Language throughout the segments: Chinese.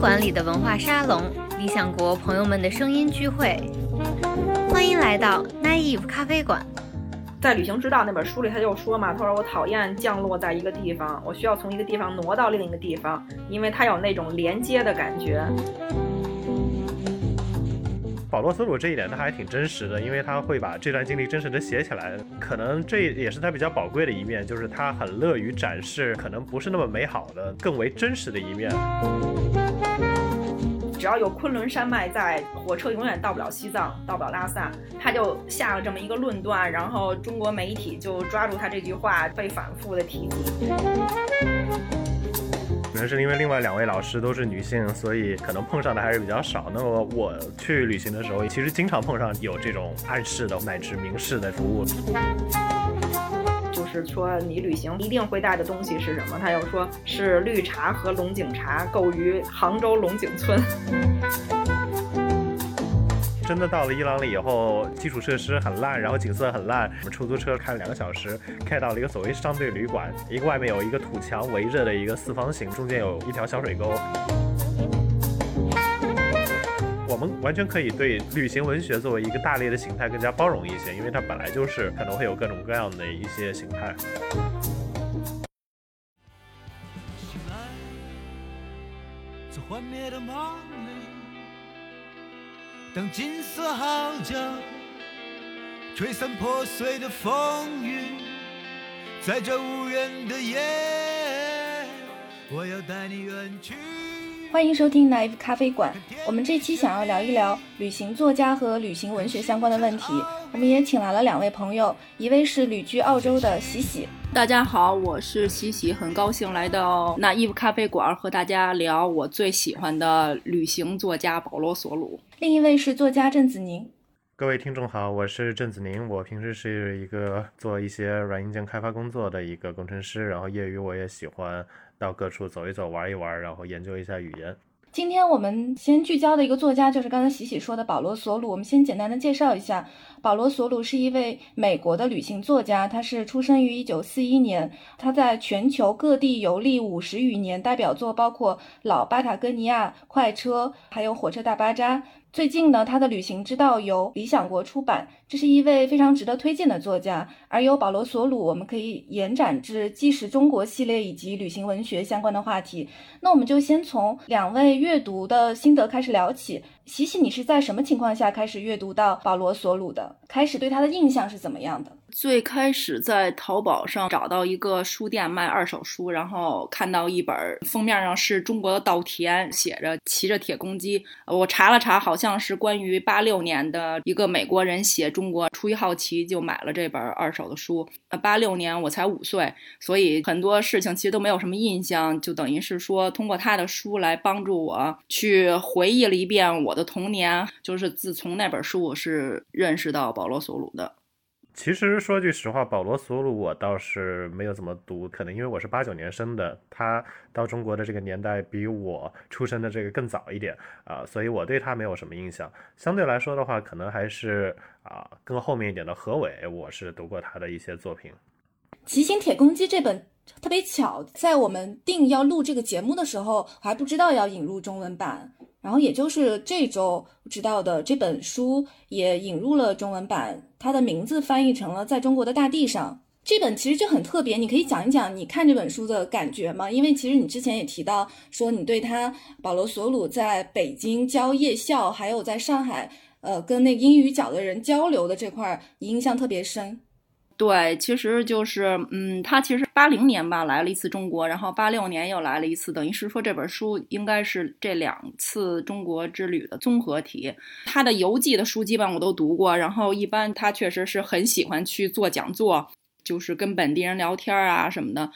馆里的文化沙龙，理想国朋友们的声音聚会。欢迎来到 Naive 咖啡馆。在《旅行之道》那本书里，他就说嘛，他说我讨厌降落在一个地方，我需要从一个地方挪到另一个地方，因为它有那种连接的感觉。保罗·索鲁这一点他还挺真实的，因为他会把这段经历真实的写起来，可能这也是他比较宝贵的一面，就是他很乐于展示可能不是那么美好的、更为真实的一面。只要有昆仑山脉在，火车永远到不了西藏，到不了拉萨。他就下了这么一个论断，然后中国媒体就抓住他这句话，被反复的提及。可能是因为另外两位老师都是女性，所以可能碰上的还是比较少。那么我去旅行的时候，其实经常碰上有这种暗示的乃至明示的服务。就是说，你旅行一定会带的东西是什么？他又说是绿茶和龙井茶，购于杭州龙井村。真的到了伊朗了以后，基础设施很烂，然后景色很烂。我们出租车开了两个小时，开到了一个所谓商队旅馆，一个外面有一个土墙围着的一个四方形，中间有一条小水沟。我们完全可以对旅行文学作为一个大类的形态更加包容一些，因为它本来就是可能会有各种各样的一些形态。这幻灭的梦当金色号角吹散破碎的风雨，在这无人的夜，我要带你远去。欢迎收听 Naive 咖啡馆。我们这期想要聊一聊旅行作家和旅行文学相关的问题。我们也请来了两位朋友，一位是旅居澳洲的喜喜。大家好，我是喜喜，很高兴来到 Naive 咖啡馆和大家聊我最喜欢的旅行作家保罗·索鲁。另一位是作家郑子宁。各位听众好，我是郑子宁。我平时是一个做一些软硬件开发工作的一个工程师，然后业余我也喜欢到各处走一走、玩一玩，然后研究一下语言。今天我们先聚焦的一个作家就是刚才喜喜说的保罗·索鲁。我们先简单的介绍一下，保罗·索鲁是一位美国的旅行作家，他是出生于一九四一年，他在全球各地游历五十余年，代表作包括《老巴塔哥尼亚快车》，还有《火车大巴扎》。最近呢，他的旅行之道由理想国出版，这是一位非常值得推荐的作家。而由保罗·索鲁，我们可以延展至纪实中国系列以及旅行文学相关的话题。那我们就先从两位阅读的心得开始聊起。喜喜，你是在什么情况下开始阅读到保罗·索鲁的？开始对他的印象是怎么样的？最开始在淘宝上找到一个书店卖二手书，然后看到一本封面上是中国的稻田，写着骑着铁公鸡。我查了查，好像是关于八六年的一个美国人写中国，出于好奇就买了这本二手的书。呃，八六年我才五岁，所以很多事情其实都没有什么印象，就等于是说通过他的书来帮助我去回忆了一遍我的童年。就是自从那本书，我是认识到保罗·索鲁的。其实说句实话，保罗·索鲁我倒是没有怎么读，可能因为我是八九年生的，他到中国的这个年代比我出生的这个更早一点啊，所以我对他没有什么印象。相对来说的话，可能还是啊更后面一点的何伟，我是读过他的一些作品。《骑行铁公鸡》这本特别巧，在我们定要录这个节目的时候，我还不知道要引入中文版。然后也就是这周知道的这本书也引入了中文版，它的名字翻译成了《在中国的大地上》。这本其实就很特别，你可以讲一讲你看这本书的感觉吗？因为其实你之前也提到说你对他保罗·索鲁在北京教夜校，还有在上海呃跟那英语角的人交流的这块印象特别深。对，其实就是，嗯，他其实八零年吧来了一次中国，然后八六年又来了一次，等于是说这本书应该是这两次中国之旅的综合体。他的游记的书基本我都读过，然后一般他确实是很喜欢去做讲座，就是跟本地人聊天啊什么的。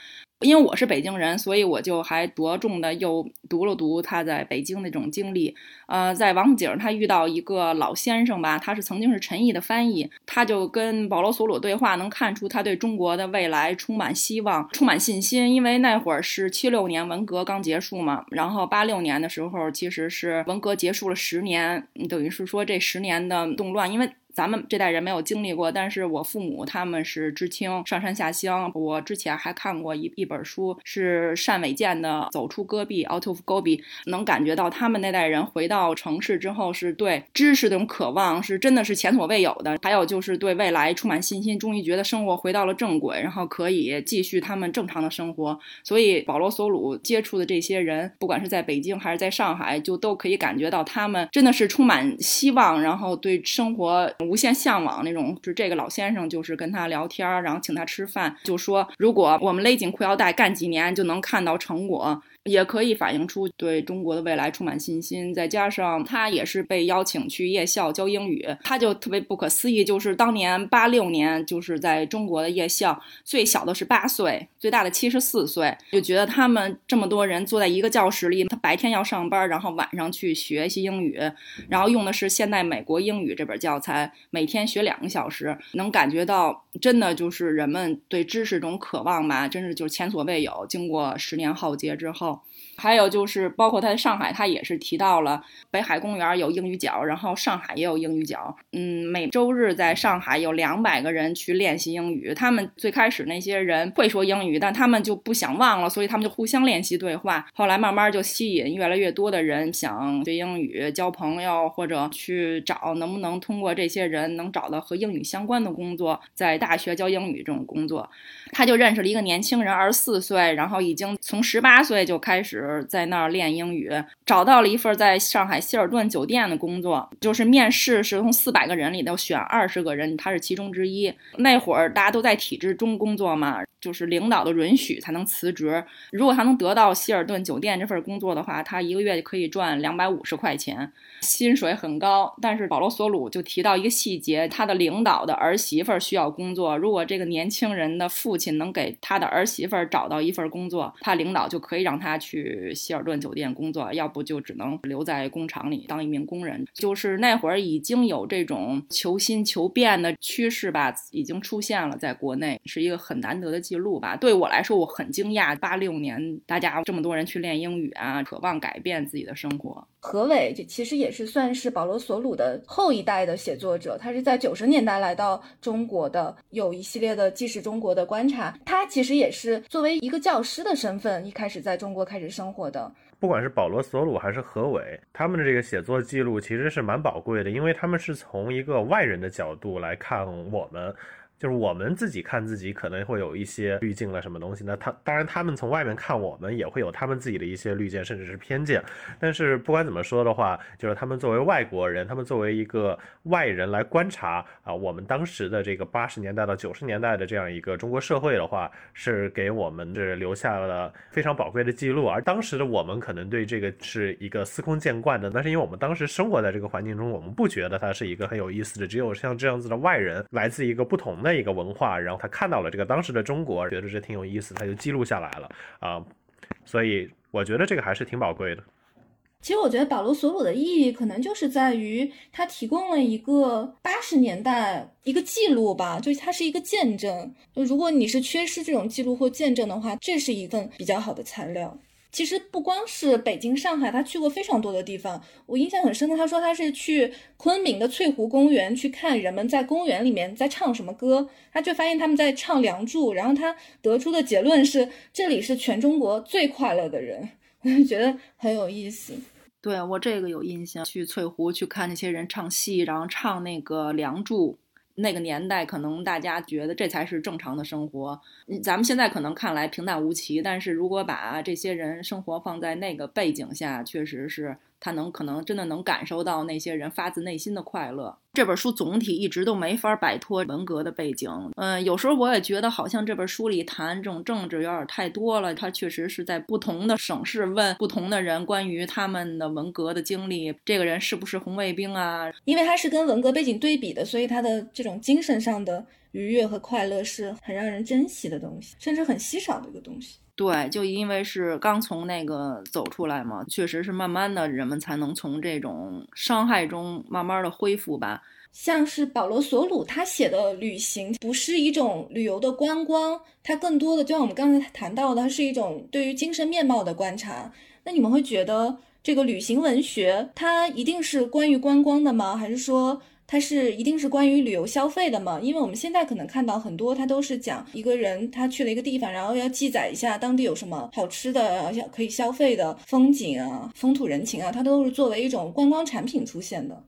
因为我是北京人，所以我就还着重的又读了读他在北京那种经历。呃，在王府井，他遇到一个老先生吧，他是曾经是陈毅的翻译，他就跟保罗·索鲁对话，能看出他对中国的未来充满希望、充满信心。因为那会儿是七六年文革刚结束嘛，然后八六年的时候其实是文革结束了十年，等于是说这十年的动乱，因为咱们这代人没有经历过，但是我父母他们是知青，上山下乡。我之前还看过一一本书，是单伟健的《走出戈壁》（Out of Gobi），能感觉到他们那代人回到城市之后，是对知识这种渴望，是真的是前所未有的。还有就是对未来充满信心，终于觉得生活回到了正轨，然后可以继续他们正常的生活。所以保罗·索鲁接触的这些人，不管是在北京还是在上海，就都可以感觉到他们真的是充满希望，然后对生活。无限向往那种，就是这个老先生就是跟他聊天，然后请他吃饭，就说如果我们勒紧裤腰带干几年，就能看到成果。也可以反映出对中国的未来充满信心，再加上他也是被邀请去夜校教英语，他就特别不可思议，就是当年八六年，就是在中国的夜校，最小的是八岁，最大的七十四岁，就觉得他们这么多人坐在一个教室里，他白天要上班，然后晚上去学习英语，然后用的是现代美国英语这本教材，每天学两个小时，能感觉到真的就是人们对知识这种渴望吧，真是就是前所未有。经过十年浩劫之后。还有就是，包括他在上海，他也是提到了北海公园有英语角，然后上海也有英语角。嗯，每周日在上海有两百个人去练习英语。他们最开始那些人会说英语，但他们就不想忘了，所以他们就互相练习对话。后来慢慢就吸引越来越多的人想学英语、交朋友，或者去找能不能通过这些人能找到和英语相关的工作，在大学教英语这种工作。他就认识了一个年轻人，二十四岁，然后已经从十八岁就开始。在那儿练英语，找到了一份在上海希尔顿酒店的工作，就是面试是从四百个人里头选二十个人，他是其中之一。那会儿大家都在体制中工作嘛，就是领导的允许才能辞职。如果他能得到希尔顿酒店这份工作的话，他一个月可以赚两百五十块钱，薪水很高。但是保罗·索鲁就提到一个细节，他的领导的儿媳妇需要工作，如果这个年轻人的父亲能给他的儿媳妇找到一份工作，他领导就可以让他去。希尔顿酒店工作，要不就只能留在工厂里当一名工人。就是那会儿已经有这种求新求变的趋势吧，已经出现了，在国内是一个很难得的记录吧。对我来说，我很惊讶，八六年大家这么多人去练英语啊，渴望改变自己的生活。何伟这其实也是算是保罗·索鲁的后一代的写作者，他是在九十年代来到中国的，有一系列的纪实中国的观察。他其实也是作为一个教师的身份，一开始在中国开始生活的。不管是保罗·索鲁还是何伟，他们的这个写作记录其实是蛮宝贵的，因为他们是从一个外人的角度来看我们。就是我们自己看自己可能会有一些滤镜了什么东西，那他当然他们从外面看我们也会有他们自己的一些滤镜甚至是偏见，但是不管怎么说的话，就是他们作为外国人，他们作为一个外人来观察啊，我们当时的这个八十年代到九十年代的这样一个中国社会的话，是给我们是留下了非常宝贵的记录，而当时的我们可能对这个是一个司空见惯的，但是因为我们当时生活在这个环境中，我们不觉得它是一个很有意思的，只有像这样子的外人来自一个不同的。一个文化，然后他看到了这个当时的中国，觉得这挺有意思，他就记录下来了啊，所以我觉得这个还是挺宝贵的。其实我觉得保罗·索鲁的意义可能就是在于他提供了一个八十年代一个记录吧，就是它是一个见证。如果你是缺失这种记录或见证的话，这是一份比较好的材料。其实不光是北京、上海，他去过非常多的地方。我印象很深的，他说他是去昆明的翠湖公园去看人们在公园里面在唱什么歌，他就发现他们在唱《梁祝》，然后他得出的结论是这里是全中国最快乐的人，我就觉得很有意思。对我这个有印象，去翠湖去看那些人唱戏，然后唱那个《梁祝》。那个年代，可能大家觉得这才是正常的生活。咱们现在可能看来平淡无奇，但是如果把这些人生活放在那个背景下，确实是。他能可能真的能感受到那些人发自内心的快乐。这本书总体一直都没法摆脱文革的背景。嗯，有时候我也觉得好像这本书里谈这种政治有点太多了。他确实是在不同的省市问不同的人关于他们的文革的经历。这个人是不是红卫兵啊？因为他是跟文革背景对比的，所以他的这种精神上的愉悦和快乐是很让人珍惜的东西，甚至很稀少的一个东西。对，就因为是刚从那个走出来嘛，确实是慢慢的人们才能从这种伤害中慢慢的恢复吧。像是保罗·索鲁他写的旅行，不是一种旅游的观光，它更多的就像我们刚才谈到的，它是一种对于精神面貌的观察。那你们会觉得这个旅行文学它一定是关于观光的吗？还是说？它是一定是关于旅游消费的嘛？因为我们现在可能看到很多，它都是讲一个人他去了一个地方，然后要记载一下当地有什么好吃的、要可以消费的风景啊、风土人情啊，它都是作为一种观光产品出现的。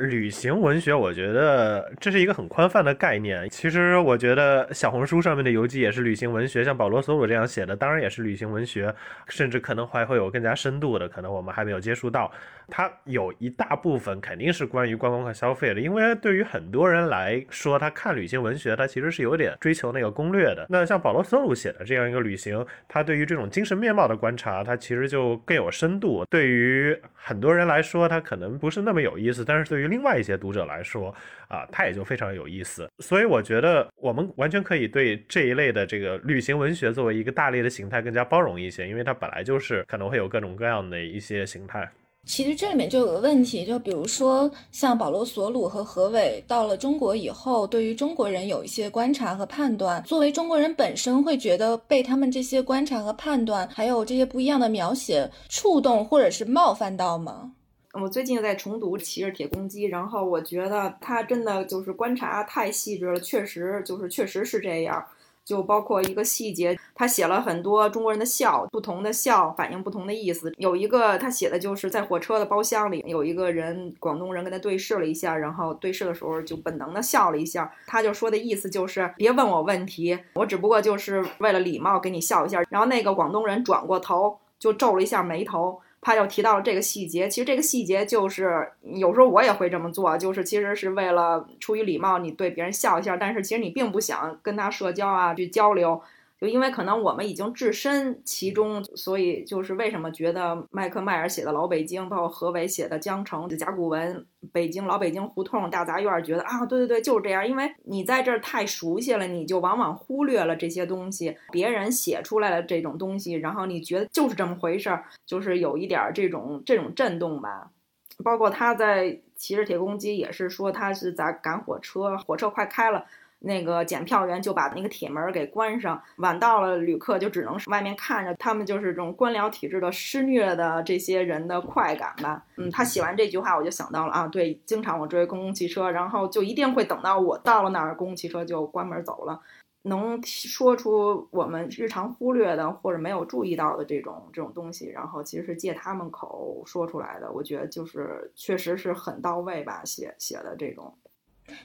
旅行文学，我觉得这是一个很宽泛的概念。其实，我觉得小红书上面的游记也是旅行文学，像保罗·索鲁这样写的，当然也是旅行文学，甚至可能还会有更加深度的，可能我们还没有接触到。它有一大部分肯定是关于观光和消费的，因为对于很多人来说，他看旅行文学，他其实是有点追求那个攻略的。那像保罗·索鲁写的这样一个旅行，他对于这种精神面貌的观察，他其实就更有深度。对于很多人来说，他可能不是那么有意思，但是对于另外一些读者来说，啊，他也就非常有意思。所以我觉得我们完全可以对这一类的这个旅行文学作为一个大类的形态更加包容一些，因为它本来就是可能会有各种各样的一些形态。其实这里面就有个问题，就比如说像保罗·索鲁和何伟到了中国以后，对于中国人有一些观察和判断。作为中国人本身，会觉得被他们这些观察和判断，还有这些不一样的描写触动或者是冒犯到吗？我最近在重读《骑着铁公鸡》，然后我觉得他真的就是观察太细致了，确实就是确实是这样。就包括一个细节，他写了很多中国人的笑，不同的笑反映不同的意思。有一个他写的就是在火车的包厢里，有一个人广东人跟他对视了一下，然后对视的时候就本能的笑了一下。他就说的意思就是别问我问题，我只不过就是为了礼貌给你笑一下。然后那个广东人转过头就皱了一下眉头。他就提到了这个细节，其实这个细节就是有时候我也会这么做，就是其实是为了出于礼貌，你对别人笑一下，但是其实你并不想跟他社交啊，去交流。就因为可能我们已经置身其中，所以就是为什么觉得麦克迈尔写的老北京，包括何伟写的江城、甲骨文、北京老北京胡同、大杂院，觉得啊，对对对，就是这样。因为你在这儿太熟悉了，你就往往忽略了这些东西。别人写出来的这种东西，然后你觉得就是这么回事儿，就是有一点这种这种震动吧。包括他在骑着铁公鸡，也是说他是在赶火车，火车快开了。那个检票员就把那个铁门给关上，晚到了旅客就只能外面看着，他们就是这种官僚体制的施虐的这些人的快感吧。嗯，他写完这句话，我就想到了啊，对，经常我追公共汽车，然后就一定会等到我到了那儿，公共汽车就关门走了。能说出我们日常忽略的或者没有注意到的这种这种东西，然后其实是借他们口说出来的，我觉得就是确实是很到位吧，写写的这种。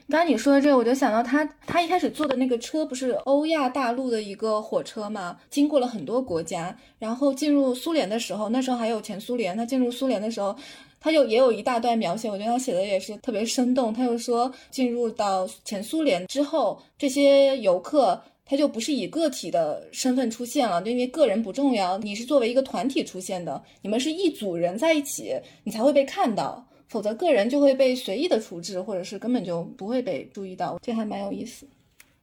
刚刚你说的这个，我就想到他，他一开始坐的那个车不是欧亚大陆的一个火车嘛，经过了很多国家，然后进入苏联的时候，那时候还有前苏联，他进入苏联的时候，他就也有一大段描写，我觉得他写的也是特别生动。他又说，进入到前苏联之后，这些游客他就不是以个体的身份出现了，就因为个人不重要，你是作为一个团体出现的，你们是一组人在一起，你才会被看到。否则，个人就会被随意的处置，或者是根本就不会被注意到，这还蛮有意思。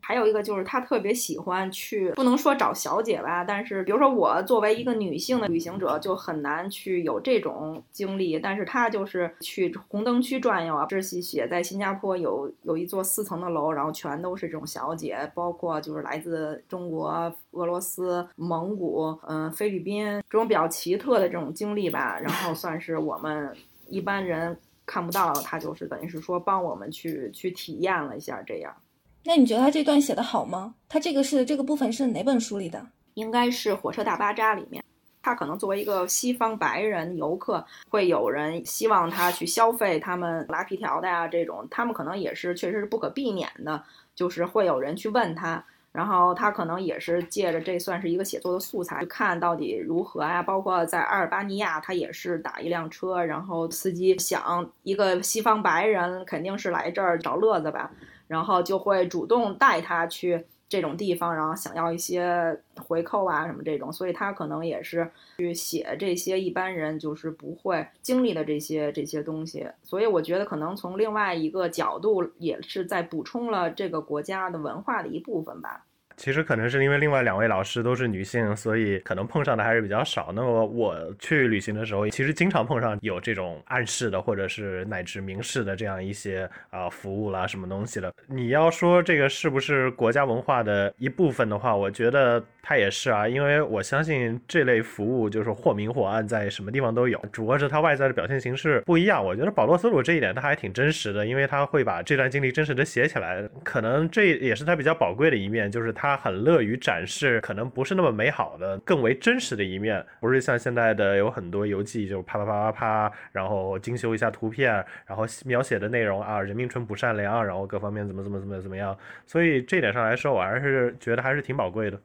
还有一个就是他特别喜欢去，不能说找小姐吧，但是比如说我作为一个女性的旅行者，就很难去有这种经历。但是他就是去红灯区转悠啊，这是写在新加坡有有一座四层的楼，然后全都是这种小姐，包括就是来自中国、俄罗斯、蒙古、嗯菲律宾这种比较奇特的这种经历吧，然后算是我们。一般人看不到，他就是等于是说帮我们去去体验了一下这样。那你觉得他这段写的好吗？他这个是这个部分是哪本书里的？应该是《火车大巴扎》里面。他可能作为一个西方白人游客，会有人希望他去消费他们拉皮条的呀这种，他们可能也是确实是不可避免的，就是会有人去问他。然后他可能也是借着这算是一个写作的素材，看到底如何呀？包括在阿尔巴尼亚，他也是打一辆车，然后司机想一个西方白人肯定是来这儿找乐子吧，然后就会主动带他去。这种地方，然后想要一些回扣啊什么这种，所以他可能也是去写这些一般人就是不会经历的这些这些东西，所以我觉得可能从另外一个角度也是在补充了这个国家的文化的一部分吧。其实可能是因为另外两位老师都是女性，所以可能碰上的还是比较少。那么我去旅行的时候，其实经常碰上有这种暗示的，或者是乃至明示的这样一些啊服务啦，什么东西的。你要说这个是不是国家文化的一部分的话，我觉得它也是啊，因为我相信这类服务就是或明或暗，在什么地方都有，只不过是它外在的表现形式不一样。我觉得保罗·斯鲁这一点他还挺真实的，因为他会把这段经历真实的写起来，可能这也是他比较宝贵的一面，就是他。他很乐于展示可能不是那么美好的、更为真实的一面，不是像现在的有很多游记，就啪啪啪啪啪，然后精修一下图片，然后描写的内容啊，人民淳朴善良，然后各方面怎么怎么怎么怎么样。所以这点上来说，我还是觉得还是挺宝贵的。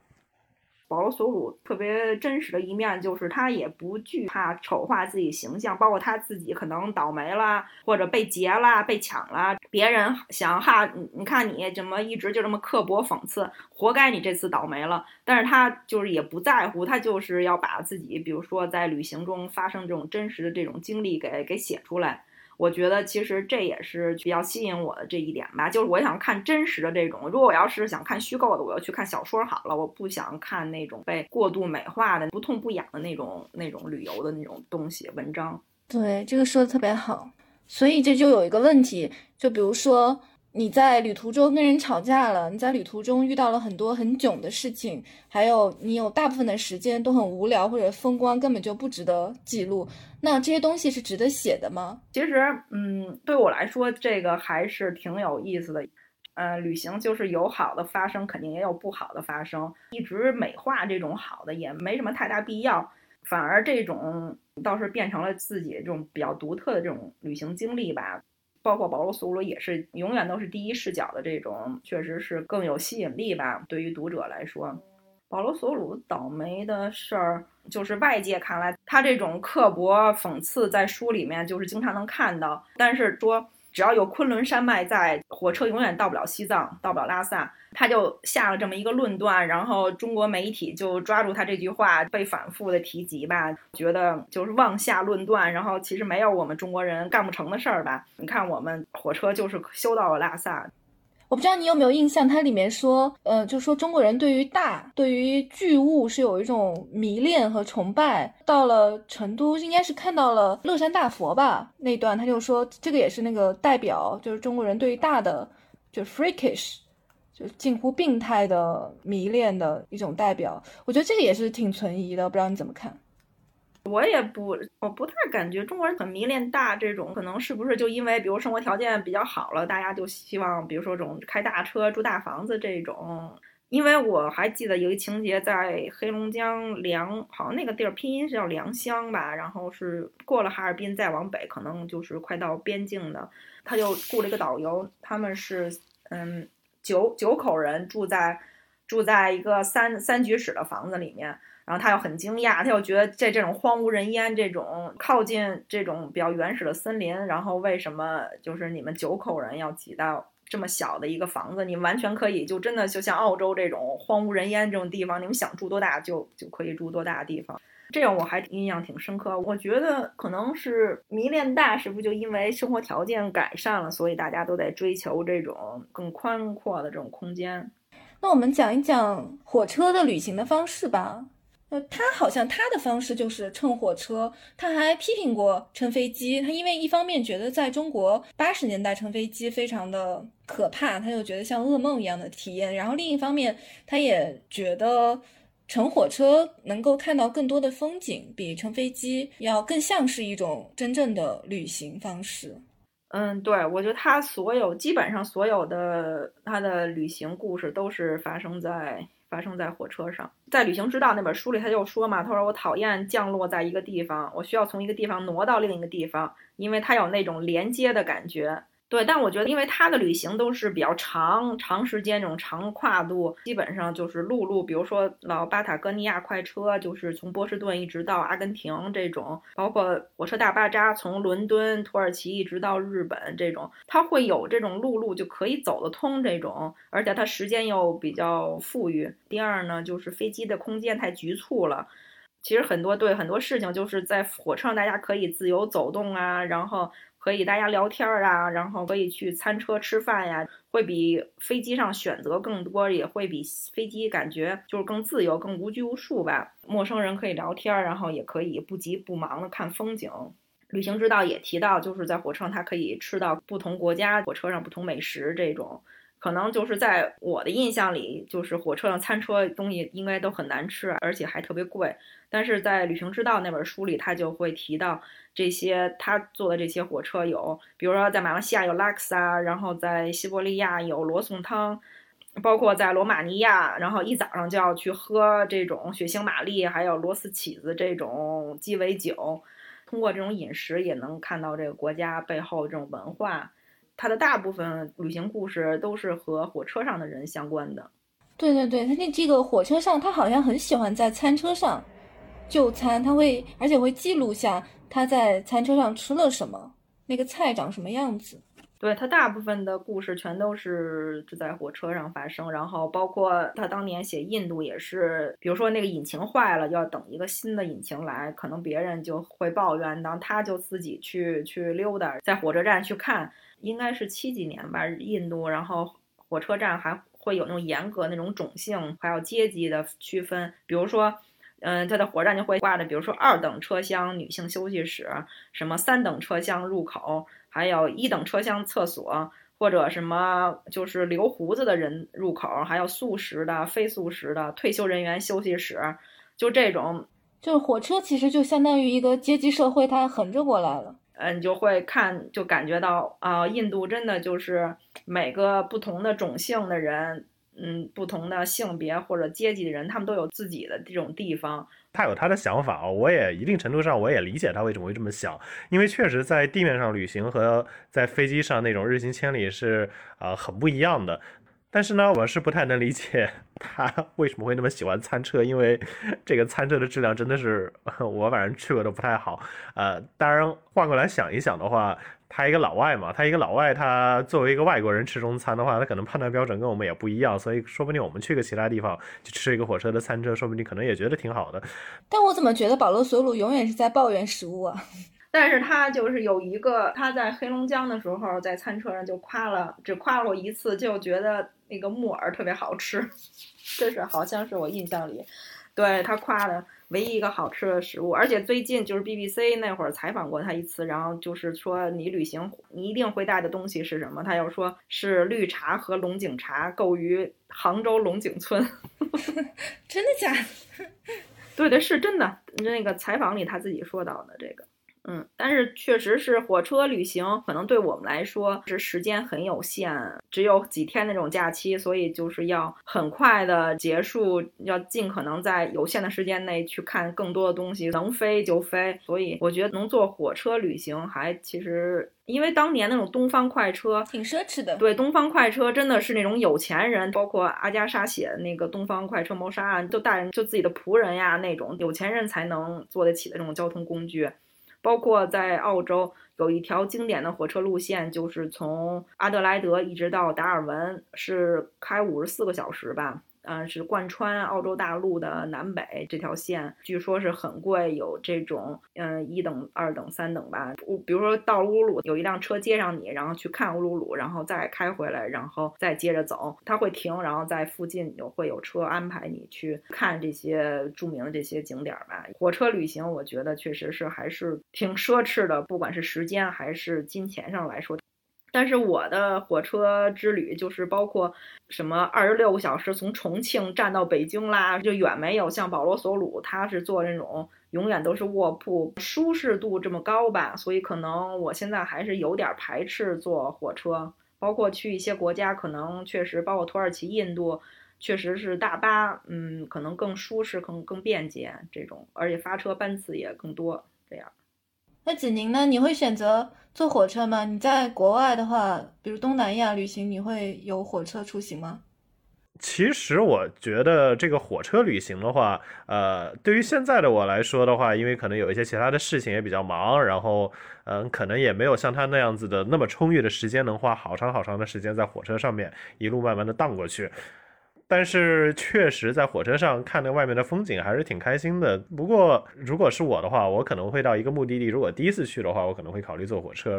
保罗·索鲁特别真实的一面，就是他也不惧怕丑化自己形象，包括他自己可能倒霉了，或者被劫了、被抢了，别人想哈，你看你怎么一直就这么刻薄讽刺，活该你这次倒霉了。但是他就是也不在乎，他就是要把自己，比如说在旅行中发生这种真实的这种经历给给写出来。我觉得其实这也是比较吸引我的这一点吧，就是我想看真实的这种。如果我要是想看虚构的，我要去看小说好了。我不想看那种被过度美化的、不痛不痒的那种那种旅游的那种东西文章。对，这个说的特别好。所以这就有一个问题，就比如说。你在旅途中跟人吵架了，你在旅途中遇到了很多很囧的事情，还有你有大部分的时间都很无聊或者风光根本就不值得记录，那这些东西是值得写的吗？其实，嗯，对我来说，这个还是挺有意思的。呃，旅行就是有好的发生，肯定也有不好的发生。一直美化这种好的也没什么太大必要，反而这种倒是变成了自己这种比较独特的这种旅行经历吧。包括保罗·索鲁也是永远都是第一视角的这种，确实是更有吸引力吧。对于读者来说，保罗·索鲁倒霉的事儿，就是外界看来他这种刻薄讽刺在书里面就是经常能看到，但是说。只要有昆仑山脉在，火车永远到不了西藏，到不了拉萨。他就下了这么一个论断，然后中国媒体就抓住他这句话，被反复的提及吧，觉得就是妄下论断。然后其实没有我们中国人干不成的事儿吧？你看我们火车就是修到了拉萨。我不知道你有没有印象，它里面说，呃，就说中国人对于大、对于巨物是有一种迷恋和崇拜。到了成都，应该是看到了乐山大佛吧？那段他就说，这个也是那个代表，就是中国人对于大的，就 freakish，就近乎病态的迷恋的一种代表。我觉得这个也是挺存疑的，不知道你怎么看。我也不，我不太感觉中国人很迷恋大这种，可能是不是就因为比如生活条件比较好了，大家就希望，比如说这种开大车、住大房子这种。因为我还记得有一情节，在黑龙江良，好像那个地儿拼音是叫良乡吧，然后是过了哈尔滨再往北，可能就是快到边境的，他就雇了一个导游，他们是嗯九九口人住在住在一个三三居室的房子里面。然后他又很惊讶，他又觉得在这种荒无人烟、这种靠近这种比较原始的森林，然后为什么就是你们九口人要挤到这么小的一个房子？你完全可以就真的就像澳洲这种荒无人烟这种地方，你们想住多大就就可以住多大的地方。这样我还印象挺深刻。我觉得可能是迷恋大，是不就因为生活条件改善了，所以大家都在追求这种更宽阔的这种空间？那我们讲一讲火车的旅行的方式吧。呃，他好像他的方式就是乘火车，他还批评过乘飞机。他因为一方面觉得在中国八十年代乘飞机非常的可怕，他又觉得像噩梦一样的体验。然后另一方面，他也觉得乘火车能够看到更多的风景，比乘飞机要更像是一种真正的旅行方式。嗯，对，我觉得他所有基本上所有的他的旅行故事都是发生在。发生在火车上，在《旅行之道》那本书里，他就说嘛，他说我讨厌降落在一个地方，我需要从一个地方挪到另一个地方，因为它有那种连接的感觉。对，但我觉得，因为他的旅行都是比较长长时间这种长跨度，基本上就是陆路，比如说老巴塔哥尼亚快车，就是从波士顿一直到阿根廷这种，包括火车大巴扎从伦敦、土耳其一直到日本这种，它会有这种陆路就可以走得通这种，而且它时间又比较富裕。第二呢，就是飞机的空间太局促了，其实很多对很多事情就是在火车上大家可以自由走动啊，然后。可以大家聊天儿啊，然后可以去餐车吃饭呀，会比飞机上选择更多，也会比飞机感觉就是更自由、更无拘无束吧。陌生人可以聊天儿，然后也可以不急不忙的看风景。旅行之道也提到，就是在火车上，它可以吃到不同国家火车上不同美食这种。可能就是在我的印象里，就是火车上餐车东西应该都很难吃，而且还特别贵。但是在《旅行之道》那本书里，他就会提到这些他坐的这些火车有，比如说在马来西亚有拉克萨，然后在西伯利亚有罗宋汤，包括在罗马尼亚，然后一早上就要去喝这种血腥玛丽，还有螺丝起子这种鸡尾酒。通过这种饮食，也能看到这个国家背后这种文化。它的大部分旅行故事都是和火车上的人相关的。对对对，他那这个火车上，他好像很喜欢在餐车上就餐，他会而且会记录下他在餐车上吃了什么，那个菜长什么样子。对他大部分的故事全都是就在火车上发生，然后包括他当年写印度也是，比如说那个引擎坏了，要等一个新的引擎来，可能别人就会抱怨，然后他就自己去去溜达，在火车站去看。应该是七几年吧，印度，然后火车站还会有那种严格那种种姓还有阶级的区分，比如说，嗯，它的火车站就会挂着，比如说二等车厢女性休息室，什么三等车厢入口，还有一等车厢厕所，或者什么就是留胡子的人入口，还有素食的、非素食的退休人员休息室，就这种，就是火车其实就相当于一个阶级社会，它横着过来了。嗯，你就会看，就感觉到啊，印度真的就是每个不同的种姓的人，嗯，不同的性别或者阶级的人，他们都有自己的这种地方。他有他的想法，我也一定程度上我也理解他为什么会这么想，因为确实在地面上旅行和在飞机上那种日行千里是啊很不一样的。但是呢，我是不太能理解 他为什么会那么喜欢餐车，因为这个餐车的质量真的是 我反正去过都不太好。呃，当然换过来想一想的话，他一个老外嘛，他一个老外，他作为一个外国人吃中餐的话，他可能判断标准跟我们也不一样，所以说不定我们去个其他地方去吃一个火车的餐车，说不定可能也觉得挺好的。但我怎么觉得保罗索鲁永远是在抱怨食物啊？但是他就是有一个，他在黑龙江的时候，在餐车上就夸了，只夸了我一次，就觉得那个木耳特别好吃，这是好像是我印象里，对他夸的唯一一个好吃的食物。而且最近就是 BBC 那会儿采访过他一次，然后就是说你旅行你一定会带的东西是什么？他又说是绿茶和龙井茶，购于杭州龙井村。真的假的？对对，是真的。那个采访里他自己说到的这个。嗯，但是确实是火车旅行，可能对我们来说是时间很有限，只有几天那种假期，所以就是要很快的结束，要尽可能在有限的时间内去看更多的东西，能飞就飞。所以我觉得能坐火车旅行还其实，因为当年那种东方快车挺奢侈的。对，东方快车真的是那种有钱人，包括阿加莎写的那个《东方快车谋杀案》，就带就自己的仆人呀那种有钱人才能坐得起的这种交通工具。包括在澳洲有一条经典的火车路线，就是从阿德莱德一直到达尔文，是开五十四个小时吧。嗯，是贯穿澳洲大陆的南北这条线，据说是很贵，有这种嗯一等、二等、三等吧。我比如说到乌鲁鲁，有一辆车接上你，然后去看乌鲁鲁，然后再开回来，然后再接着走。它会停，然后在附近有会有车安排你去看这些著名的这些景点吧。火车旅行，我觉得确实是还是挺奢侈的，不管是时间还是金钱上来说。但是我的火车之旅就是包括什么二十六个小时从重庆站到北京啦，就远没有像保罗索鲁他是坐那种永远都是卧铺，舒适度这么高吧。所以可能我现在还是有点排斥坐火车，包括去一些国家，可能确实包括土耳其、印度，确实是大巴，嗯，可能更舒适、更更便捷这种，而且发车班次也更多这样。那子宁呢？你会选择坐火车吗？你在国外的话，比如东南亚旅行，你会有火车出行吗？其实我觉得这个火车旅行的话，呃，对于现在的我来说的话，因为可能有一些其他的事情也比较忙，然后嗯，可能也没有像他那样子的那么充裕的时间，能花好长好长的时间在火车上面一路慢慢的荡过去。但是确实，在火车上看那外面的风景还是挺开心的。不过，如果是我的话，我可能会到一个目的地。如果第一次去的话，我可能会考虑坐火车。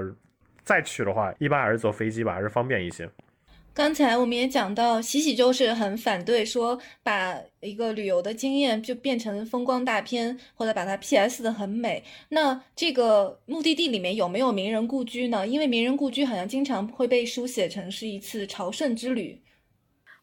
再去的话，一般还是坐飞机吧，还是方便一些。刚才我们也讲到，喜喜就是很反对说把一个旅游的经验就变成风光大片，或者把它 PS 的很美。那这个目的地里面有没有名人故居呢？因为名人故居好像经常会被书写成是一次朝圣之旅。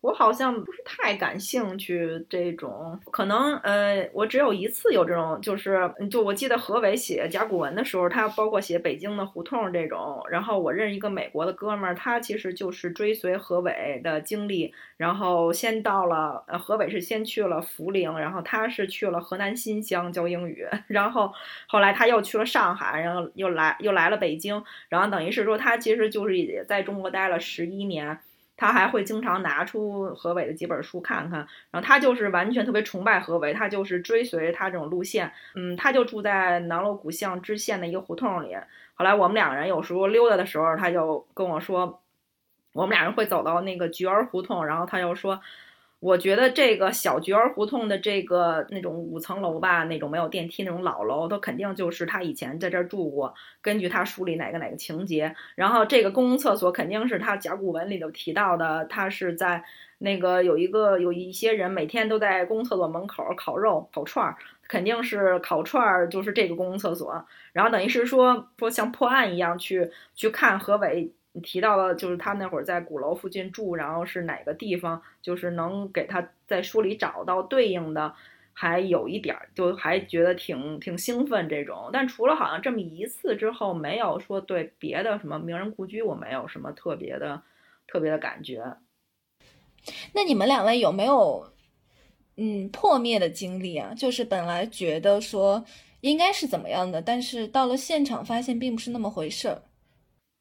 我好像不是太感兴趣这种，可能呃，我只有一次有这种，就是就我记得何伟写甲骨文的时候，他包括写北京的胡同这种，然后我认识一个美国的哥们儿，他其实就是追随何伟的经历，然后先到了呃，何伟是先去了涪陵，然后他是去了河南新乡教英语，然后后来他又去了上海，然后又来又来了北京，然后等于是说他其实就是也在中国待了十一年。他还会经常拿出何伟的几本书看看，然后他就是完全特别崇拜何伟，他就是追随他这种路线。嗯，他就住在南锣鼓巷支线的一个胡同里。后来我们两个人有时候溜达的时候，他就跟我说，我们俩人会走到那个菊儿胡同，然后他又说。我觉得这个小菊儿胡同的这个那种五层楼吧，那种没有电梯那种老楼，它肯定就是他以前在这儿住过。根据他书里哪个哪个情节，然后这个公共厕所肯定是他甲骨文里头提到的，他是在那个有一个有一些人每天都在公共厕所门口烤肉烤串儿，肯定是烤串儿就是这个公共厕所。然后等于是说说像破案一样去去看何伟。提到了，就是他那会儿在鼓楼附近住，然后是哪个地方，就是能给他在书里找到对应的，还有一点儿，就还觉得挺挺兴奋这种。但除了好像这么一次之后，没有说对别的什么名人故居，我没有什么特别的特别的感觉。那你们两位有没有嗯破灭的经历啊？就是本来觉得说应该是怎么样的，但是到了现场发现并不是那么回事儿。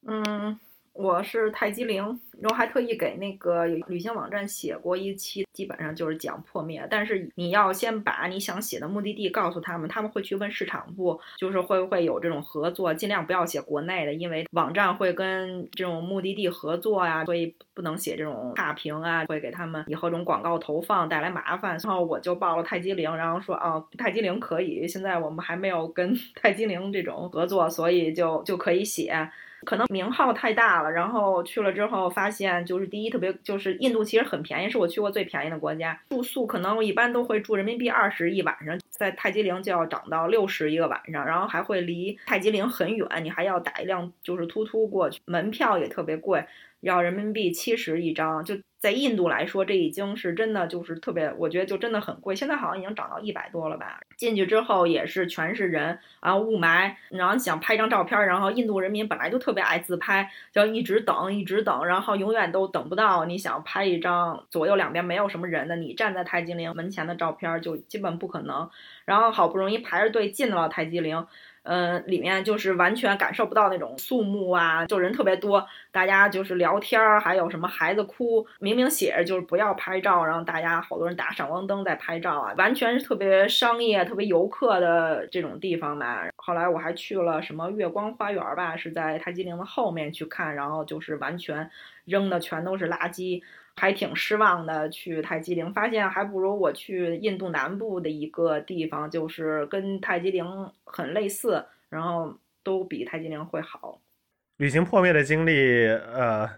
嗯。我是泰姬陵，然后还特意给那个旅行网站写过一期，基本上就是讲破灭。但是你要先把你想写的目的地告诉他们，他们会去问市场部，就是会不会有这种合作，尽量不要写国内的，因为网站会跟这种目的地合作呀，所以不能写这种差评啊，会给他们以后这种广告投放带来麻烦。然后我就报了泰姬陵，然后说哦，泰姬陵可以，现在我们还没有跟泰姬陵这种合作，所以就就可以写。可能名号太大了，然后去了之后发现，就是第一特别就是印度其实很便宜，是我去过最便宜的国家。住宿可能我一般都会住人民币二十一晚上，在泰姬陵就要涨到六十一个晚上，然后还会离泰姬陵很远，你还要打一辆就是突突过去，门票也特别贵。要人民币七十一张，就在印度来说，这已经是真的就是特别，我觉得就真的很贵。现在好像已经涨到一百多了吧。进去之后也是全是人啊，雾霾，然后想拍张照片，然后印度人民本来就特别爱自拍，就一直等，一直等，然后永远都等不到你想拍一张左右两边没有什么人的，你站在泰姬陵门前的照片就基本不可能。然后好不容易排着队进了泰姬陵。嗯，里面就是完全感受不到那种肃穆啊，就人特别多，大家就是聊天儿，还有什么孩子哭，明明写着就是不要拍照，然后大家好多人打闪光灯在拍照啊，完全是特别商业、特别游客的这种地方吧。后来我还去了什么月光花园吧，是在泰姬陵的后面去看，然后就是完全扔的全都是垃圾。还挺失望的，去泰姬陵发现还不如我去印度南部的一个地方，就是跟泰姬陵很类似，然后都比泰姬陵会好。旅行破灭的经历，呃，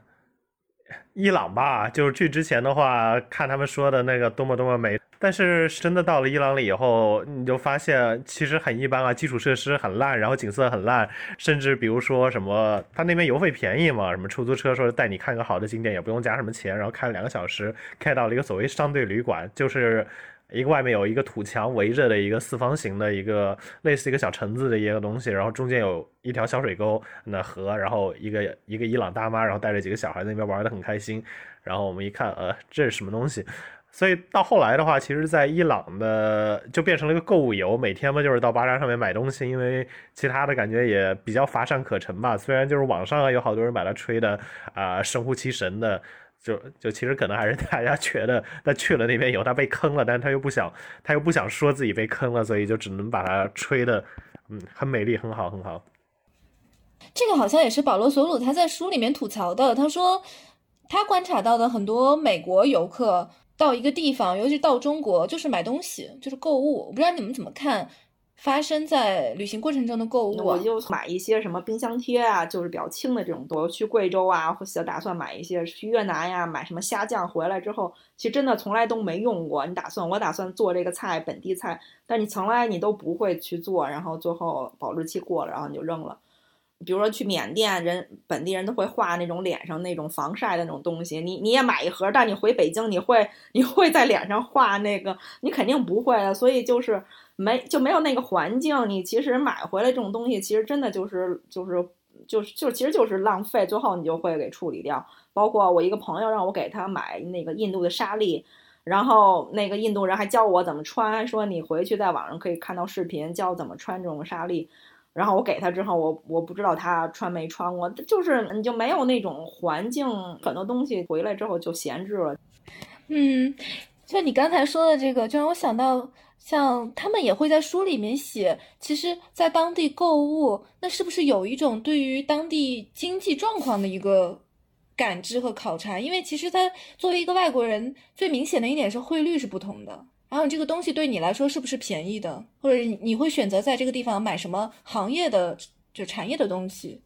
伊朗吧，就是去之前的话，看他们说的那个多么多么美。但是真的到了伊朗了以后，你就发现其实很一般啊，基础设施很烂，然后景色很烂，甚至比如说什么，他那边油费便宜嘛，什么出租车说带你看个好的景点也不用加什么钱，然后开了两个小时，开到了一个所谓商队旅馆，就是一个外面有一个土墙围着的一个四方形的一个类似一个小城子的一个东西，然后中间有一条小水沟，那河，然后一个一个伊朗大妈，然后带着几个小孩在那边玩的很开心，然后我们一看，呃，这是什么东西？所以到后来的话，其实，在伊朗的就变成了一个购物游，每天嘛就是到巴扎上面买东西，因为其他的感觉也比较乏善可陈吧。虽然就是网上有好多人把它吹的啊神乎其神的，就就其实可能还是大家觉得他去了那边以后他被坑了，但是他又不想他又不想说自己被坑了，所以就只能把它吹的嗯很美丽很好很好。这个好像也是保罗索鲁他在书里面吐槽的，他说他观察到的很多美国游客。到一个地方，尤其到中国，就是买东西，就是购物。我不知道你们怎么看，发生在旅行过程中的购物啊？我就买一些什么冰箱贴啊，就是比较轻的这种。我去贵州啊，或者打算买一些去越南呀，买什么虾酱回来之后，其实真的从来都没用过。你打算我打算做这个菜，本地菜，但你从来你都不会去做，然后最后保质期过了，然后你就扔了。比如说去缅甸，人本地人都会画那种脸上那种防晒的那种东西，你你也买一盒，但你回北京你会你会在脸上画那个，你肯定不会的，所以就是没就没有那个环境，你其实买回来这种东西，其实真的就是就是就是就其实就是浪费，最后你就会给处理掉。包括我一个朋友让我给他买那个印度的纱丽，然后那个印度人还教我怎么穿，说你回去在网上可以看到视频教怎么穿这种纱丽。然后我给他之后，我我不知道他穿没穿过，就是你就没有那种环境，很多东西回来之后就闲置了。嗯，就你刚才说的这个，就让我想到，像他们也会在书里面写，其实，在当地购物，那是不是有一种对于当地经济状况的一个感知和考察？因为其实他作为一个外国人，最明显的一点是汇率是不同的。然后这个东西对你来说是不是便宜的，或者你会选择在这个地方买什么行业的就产业的东西？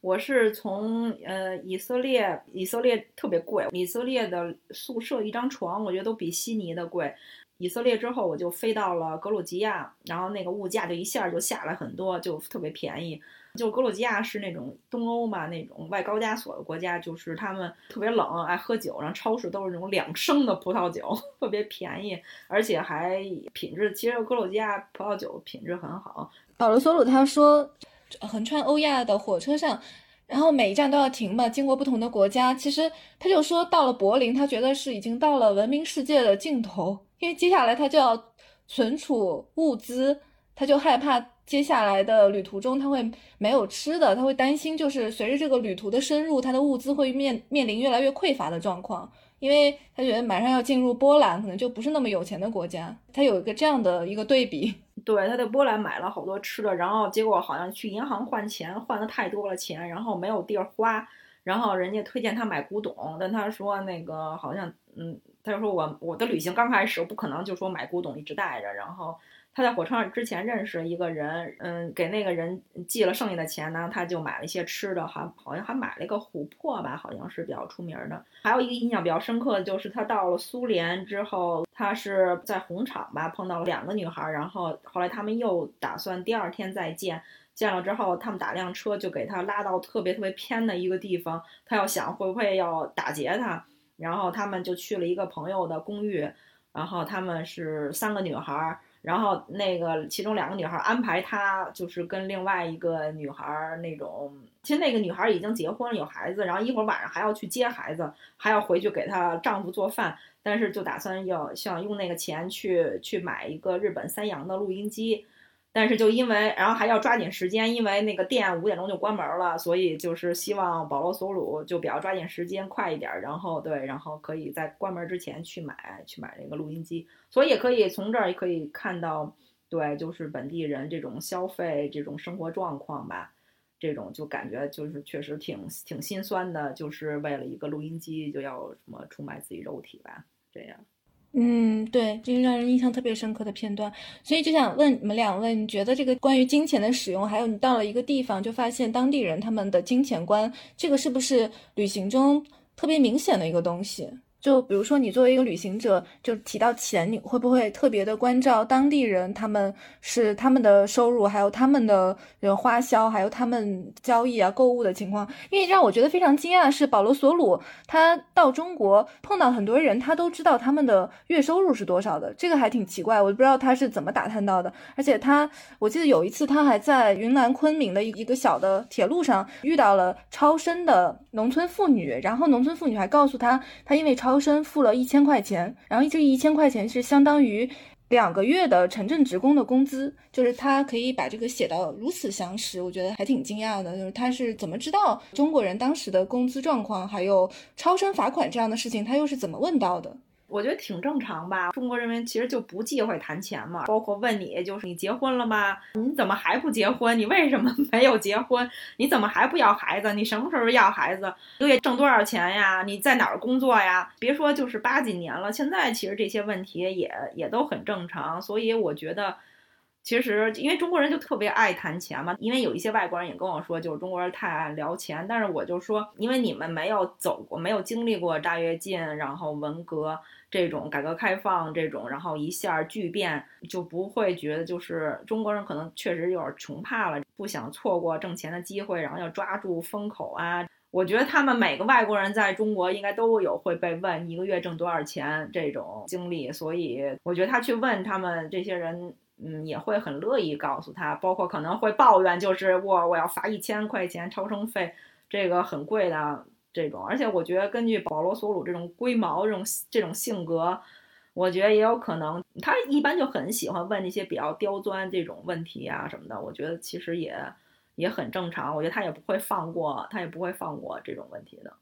我是从呃以色列，以色列特别贵，以色列的宿舍一张床我觉得都比悉尼的贵。以色列之后我就飞到了格鲁吉亚，然后那个物价就一下就下来很多，就特别便宜。就格鲁吉亚是那种东欧嘛，那种外高加索的国家，就是他们特别冷，爱喝酒，然后超市都是那种两升的葡萄酒，特别便宜，而且还品质。其实格鲁吉亚葡萄酒品质很好。保罗·索鲁他说，横穿欧亚的火车上，然后每一站都要停嘛，经过不同的国家。其实他就说，到了柏林，他觉得是已经到了文明世界的尽头，因为接下来他就要存储物资，他就害怕。接下来的旅途中，他会没有吃的，他会担心，就是随着这个旅途的深入，他的物资会面面临越来越匮乏的状况，因为他觉得马上要进入波兰，可能就不是那么有钱的国家，他有一个这样的一个对比。对，他在波兰买了好多吃的，然后结果好像去银行换钱换的太多了钱，然后没有地儿花，然后人家推荐他买古董，但他说那个好像，嗯，他就说我我的旅行刚开始，我不可能就说买古董一直带着，然后。他在火车上之前认识一个人，嗯，给那个人寄了剩下的钱呢，他就买了一些吃的，还好像还买了一个琥珀吧，好像是比较出名的。还有一个印象比较深刻的就是他到了苏联之后，他是在红场吧碰到了两个女孩，然后后来他们又打算第二天再见，见了之后他们打辆车就给他拉到特别特别偏的一个地方，他要想会不会要打劫他，然后他们就去了一个朋友的公寓，然后他们是三个女孩。然后那个其中两个女孩安排他就是跟另外一个女孩那种，其实那个女孩已经结婚有孩子，然后一会儿晚上还要去接孩子，还要回去给她丈夫做饭，但是就打算要想用那个钱去去买一个日本三洋的录音机。但是就因为，然后还要抓紧时间，因为那个店五点钟就关门了，所以就是希望保罗·索鲁就比较抓紧时间，快一点，然后对，然后可以在关门之前去买去买那个录音机。所以也可以从这儿也可以看到，对，就是本地人这种消费这种生活状况吧，这种就感觉就是确实挺挺心酸的，就是为了一个录音机就要什么出卖自己肉体吧，这样。嗯，对，这是让人印象特别深刻的片段，所以就想问你们两位，你觉得这个关于金钱的使用，还有你到了一个地方就发现当地人他们的金钱观，这个是不是旅行中特别明显的一个东西？就比如说，你作为一个旅行者，就提到钱，你会不会特别的关照当地人？他们是他们的收入，还有他们的人花销，还有他们交易啊、购物的情况。因为让我觉得非常惊讶的是，保罗·索鲁他到中国碰到很多人，他都知道他们的月收入是多少的，这个还挺奇怪，我不知道他是怎么打探到的。而且他，我记得有一次他还在云南昆明的一一个小的铁路上遇到了超生的农村妇女，然后农村妇女还告诉他，他因为超。超生付了一千块钱，然后这一千块钱是相当于两个月的城镇职工的工资，就是他可以把这个写到如此详实，我觉得还挺惊讶的。就是他是怎么知道中国人当时的工资状况，还有超生罚款这样的事情，他又是怎么问到的？我觉得挺正常吧，中国人民其实就不忌讳谈钱嘛，包括问你，就是你结婚了吗？你怎么还不结婚？你为什么没有结婚？你怎么还不要孩子？你什么时候要孩子？一个月挣多少钱呀？你在哪儿工作呀？别说就是八几年了，现在其实这些问题也也都很正常，所以我觉得。其实，因为中国人就特别爱谈钱嘛，因为有一些外国人也跟我说，就是中国人太爱聊钱。但是我就说，因为你们没有走过，没有经历过大跃进，然后文革这种改革开放这种，然后一下巨变，就不会觉得就是中国人可能确实有点穷怕了，不想错过挣钱的机会，然后要抓住风口啊。我觉得他们每个外国人在中国应该都有会被问一个月挣多少钱这种经历，所以我觉得他去问他们这些人。嗯，也会很乐意告诉他，包括可能会抱怨，就是我我要罚一千块钱超生费，这个很贵的这种。而且我觉得根据保罗索鲁这种龟毛这种这种性格，我觉得也有可能他一般就很喜欢问那些比较刁钻这种问题啊什么的。我觉得其实也也很正常，我觉得他也不会放过他也不会放过这种问题的。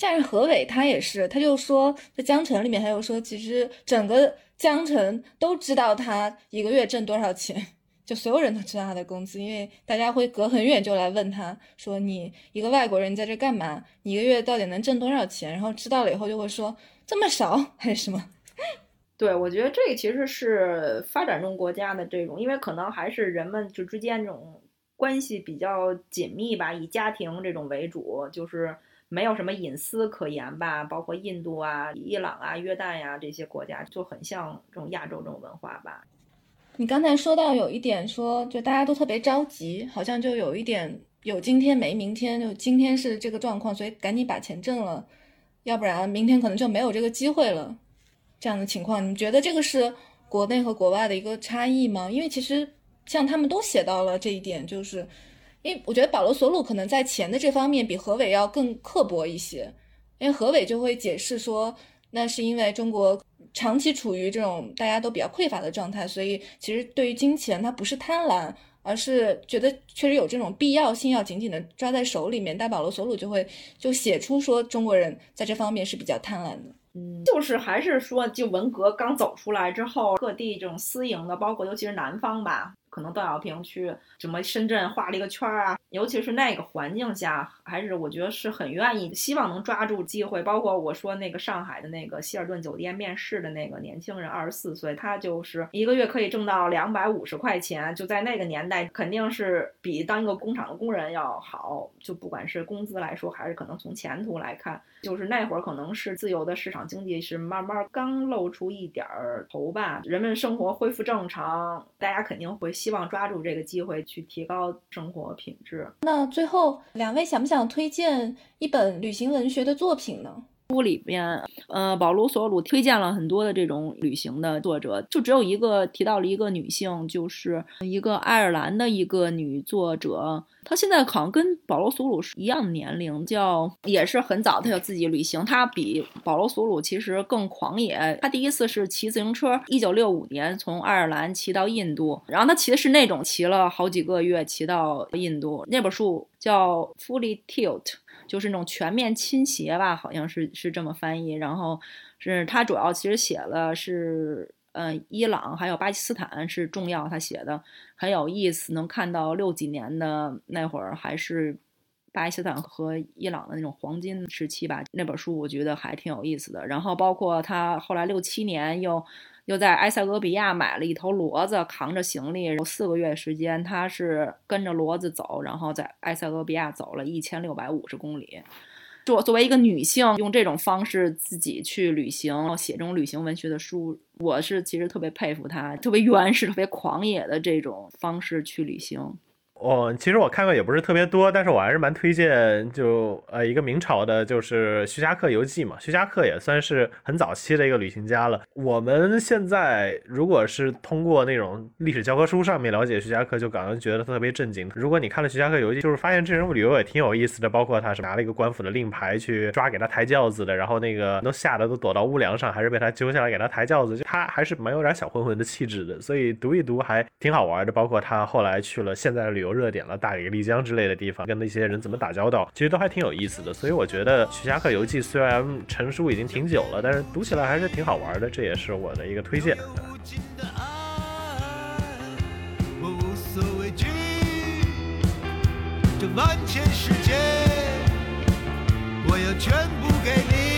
但是何伟他也是，他就说在江城里面，他又说其实整个江城都知道他一个月挣多少钱，就所有人都知道他的工资，因为大家会隔很远就来问他说你一个外国人在这干嘛？你一个月到底能挣多少钱？然后知道了以后就会说这么少还是什么？对，我觉得这其实是发展中国家的这种，因为可能还是人们就之间这种关系比较紧密吧，以家庭这种为主，就是。没有什么隐私可言吧，包括印度啊、伊朗啊、约旦呀这些国家，就很像这种亚洲这种文化吧。你刚才说到有一点，说就大家都特别着急，好像就有一点有今天没明天，就今天是这个状况，所以赶紧把钱挣了，要不然明天可能就没有这个机会了。这样的情况，你觉得这个是国内和国外的一个差异吗？因为其实像他们都写到了这一点，就是。因为我觉得保罗·索鲁可能在钱的这方面比何伟要更刻薄一些，因为何伟就会解释说，那是因为中国长期处于这种大家都比较匮乏的状态，所以其实对于金钱他不是贪婪，而是觉得确实有这种必要性要紧紧的抓在手里面。但保罗·索鲁就会就写出说中国人在这方面是比较贪婪的，嗯，就是还是说就文革刚走出来之后，各地这种私营的，包括尤其是南方吧。可能邓小平去什么深圳画了一个圈儿啊，尤其是那个环境下，还是我觉得是很愿意，希望能抓住机会。包括我说那个上海的那个希尔顿酒店面试的那个年轻人，二十四岁，他就是一个月可以挣到两百五十块钱，就在那个年代，肯定是比当一个工厂的工人要好。就不管是工资来说，还是可能从前途来看，就是那会儿可能是自由的市场经济是慢慢刚露出一点儿头吧，人们生活恢复正常，大家肯定会。希望抓住这个机会去提高生活品质。那最后两位想不想推荐一本旅行文学的作品呢？书里边，呃，保罗·索鲁推荐了很多的这种旅行的作者，就只有一个提到了一个女性，就是一个爱尔兰的一个女作者。她现在好像跟保罗·索鲁是一样的年龄，叫也是很早，她就自己旅行。她比保罗·索鲁其实更狂野。她第一次是骑自行车，一九六五年从爱尔兰骑到印度，然后她骑的是那种骑了好几个月骑到印度。那本书叫《Fully Tilt》。就是那种全面倾斜吧，好像是是这么翻译。然后是他主要其实写了是，嗯，伊朗还有巴基斯坦是重要，他写的很有意思。能看到六几年的那会儿还是巴基斯坦和伊朗的那种黄金时期吧。那本书我觉得还挺有意思的。然后包括他后来六七年又。又在埃塞俄比亚买了一头骡子，扛着行李有四个月时间，他是跟着骡子走，然后在埃塞俄比亚走了一千六百五十公里。作作为一个女性，用这种方式自己去旅行，写这种旅行文学的书，我是其实特别佩服她，特别 原始、特别狂野的这种方式去旅行。我其实我看过也不是特别多，但是我还是蛮推荐，就呃一个明朝的，就是徐霞客游记嘛。徐霞客也算是很早期的一个旅行家了。我们现在如果是通过那种历史教科书上面了解徐霞客，就感觉觉得特别震惊。如果你看了徐霞客游记，就是发现这人物旅游也挺有意思的，包括他是拿了一个官府的令牌去抓给他抬轿子的，然后那个都吓得都躲到屋梁上，还是被他揪下来给他抬轿子，就他还是蛮有点小混混的气质的，所以读一读还挺好玩的。包括他后来去了现在的旅游。热点了，大理、丽江之类的地方，跟那些人怎么打交道，其实都还挺有意思的。所以我觉得《徐霞客游记》虽然成书已经挺久了，但是读起来还是挺好玩的，这也是我的一个推荐。我要全部给你。